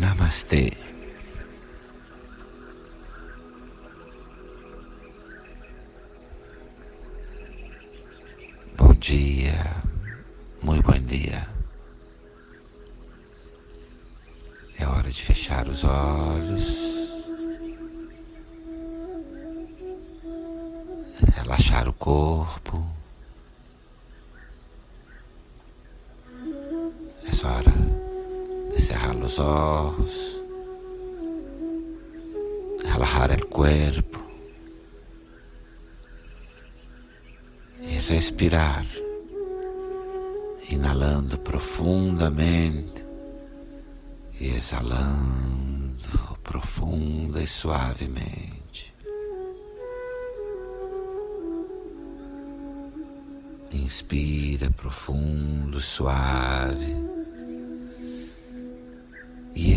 Namastê. Bom dia, muito bom dia. É hora de fechar os olhos, relaxar o corpo. Cerrar os olhos, relajar o corpo. respirar, inalando profundamente e exalando profunda e suavemente. Inspira profundo, suave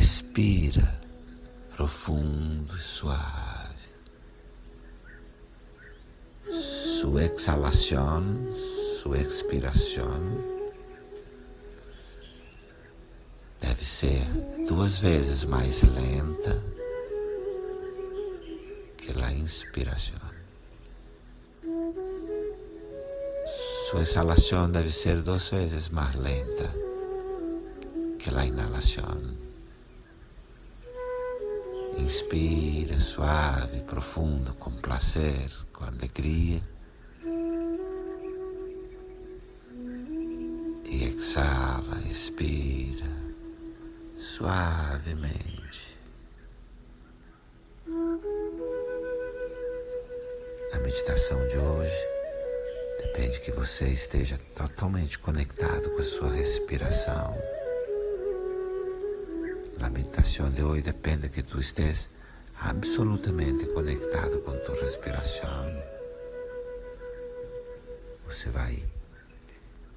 expira profundo e suave. su exhalación, su expiração deve ser duas vezes mais lenta que a inspiração. Sua exhalação deve ser duas vezes mais lenta que a inhalação. Inspira suave, profundo, com prazer, com alegria. E exala, expira suavemente. A meditação de hoje depende que você esteja totalmente conectado com a sua respiração. A meditação de hoje depende que tu estejas absolutamente conectado com tua respiração. Você vai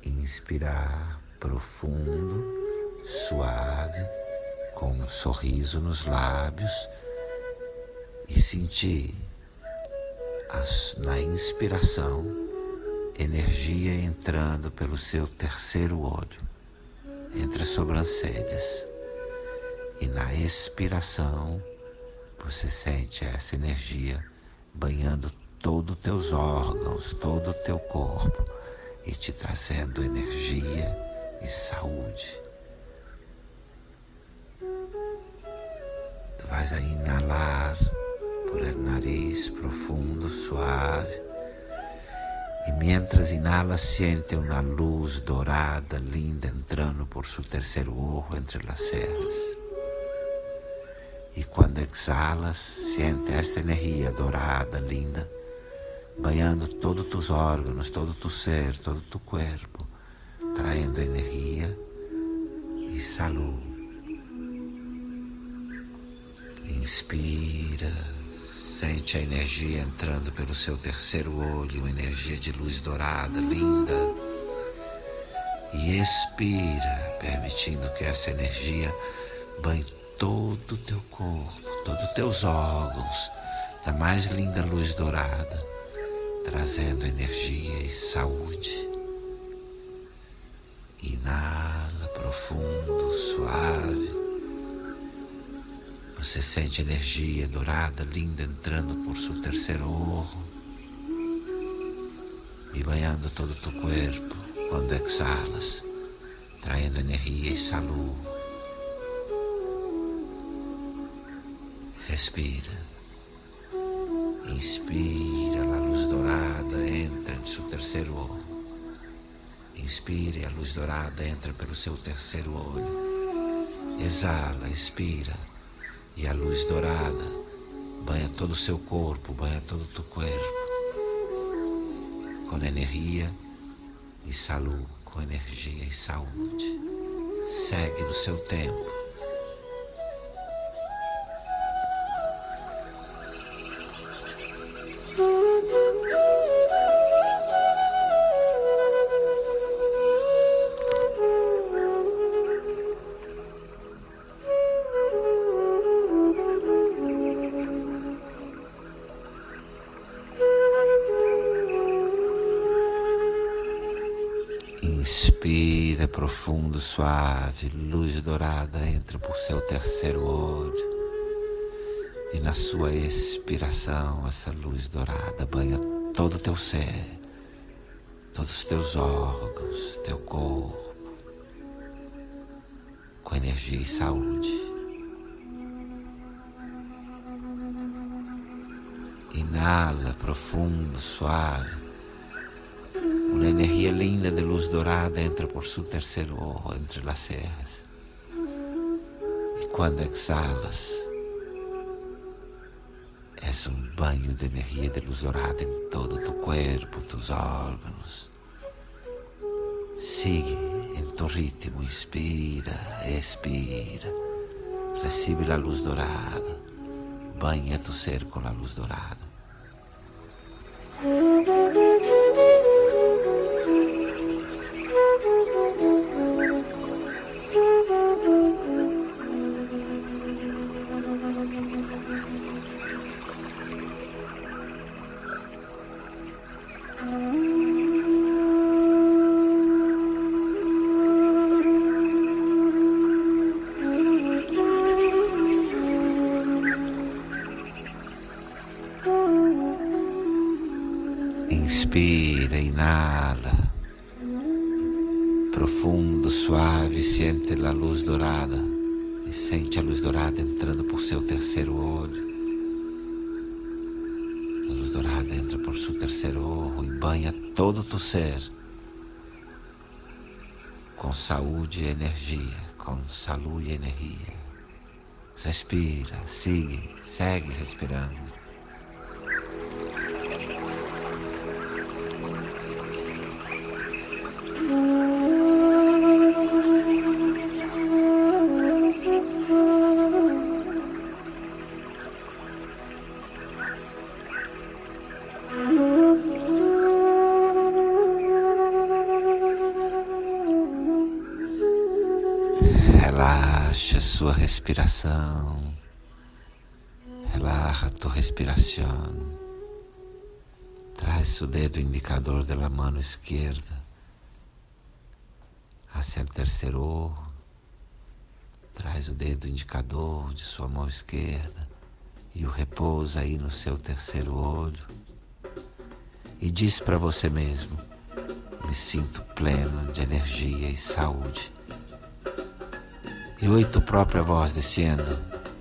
inspirar profundo, suave, com um sorriso nos lábios e sentir as, na inspiração energia entrando pelo seu terceiro olho, entre as sobrancelhas. E na expiração, você sente essa energia banhando todos os teus órgãos, todo o teu corpo e te trazendo energia e saúde. Tu vais a inalar por el nariz profundo, suave. E mientras inala, siente uma luz dourada, linda, entrando por seu terceiro olho entre as serras. E quando exalas, siente esta energia dourada, linda, banhando todos tus órgãos, todo tu ser, todo tu corpo, traindo energia e saúde. Inspira, sente a energia entrando pelo seu terceiro olho, uma energia de luz dourada, linda. E expira, permitindo que essa energia banhe todo o teu corpo, todos os teus órgãos, da mais linda luz dourada trazendo energia e saúde. Inala profundo, suave. Você sente energia dourada, linda, entrando por seu terceiro olho e banhando todo o teu corpo quando exalas, traindo energia e saúde. Respira. Inspira, a luz dourada entra em seu terceiro olho. Inspire, a luz dourada entra pelo seu terceiro olho. Exala, expira, e a luz dourada banha todo o seu corpo, banha todo o teu corpo. Com energia e saúde, com energia e saúde. Segue no seu tempo Inspira profundo, suave, luz dourada entra por seu terceiro olho. E na sua expiração, essa luz dourada banha todo o teu ser, todos os teus órgãos, teu corpo, com energia e saúde. Inala profundo, suave. Uma energia linda de luz dourada entra por seu terceiro ojo entre as cejas. E quando exalas, és um banho de energia de luz dourada em todo o teu corpo, tus órgãos. Sigue em tu ritmo, inspira, expira. Recebe a luz dourada, banha tu ser com a luz dourada. Inspira, inala. Profundo, suave, sente a luz dourada. E sente a luz dourada entrando por seu terceiro olho. A luz dourada entra por seu terceiro olho e banha todo o teu ser. Com saúde e energia, com saúde e energia. Respira, sigue, segue respirando. Relaxa sua respiração. Relaxa tua respiração. Traz o dedo indicador da mão esquerda hacia o terceiro olho. Traz o dedo indicador de sua mão esquerda e o repousa aí no seu terceiro olho. E diz para você mesmo: me sinto pleno de energia e saúde. E oi tu própria voz dizendo: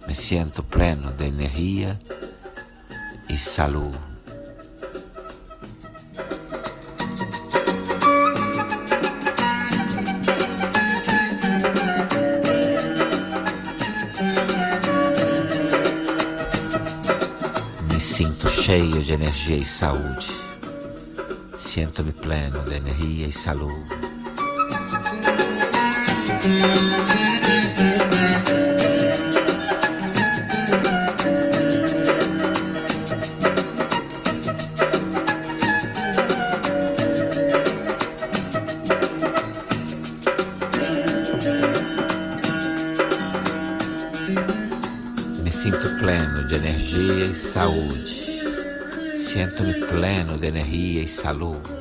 me sinto pleno de energia e saúde. Me sinto cheio de energia e saúde. Sinto-me pleno de energia e saúde. Me sinto pleno de energia e saúde. Sinto-me pleno de energia e saúde.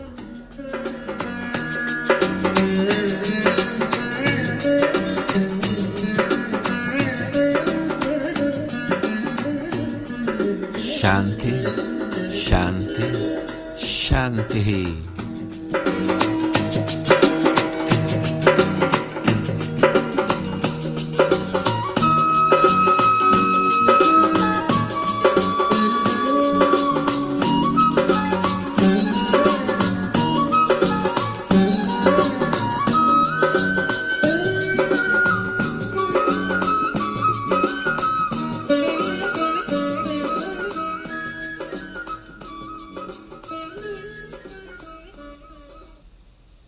Shanti, Shanti, Shanti.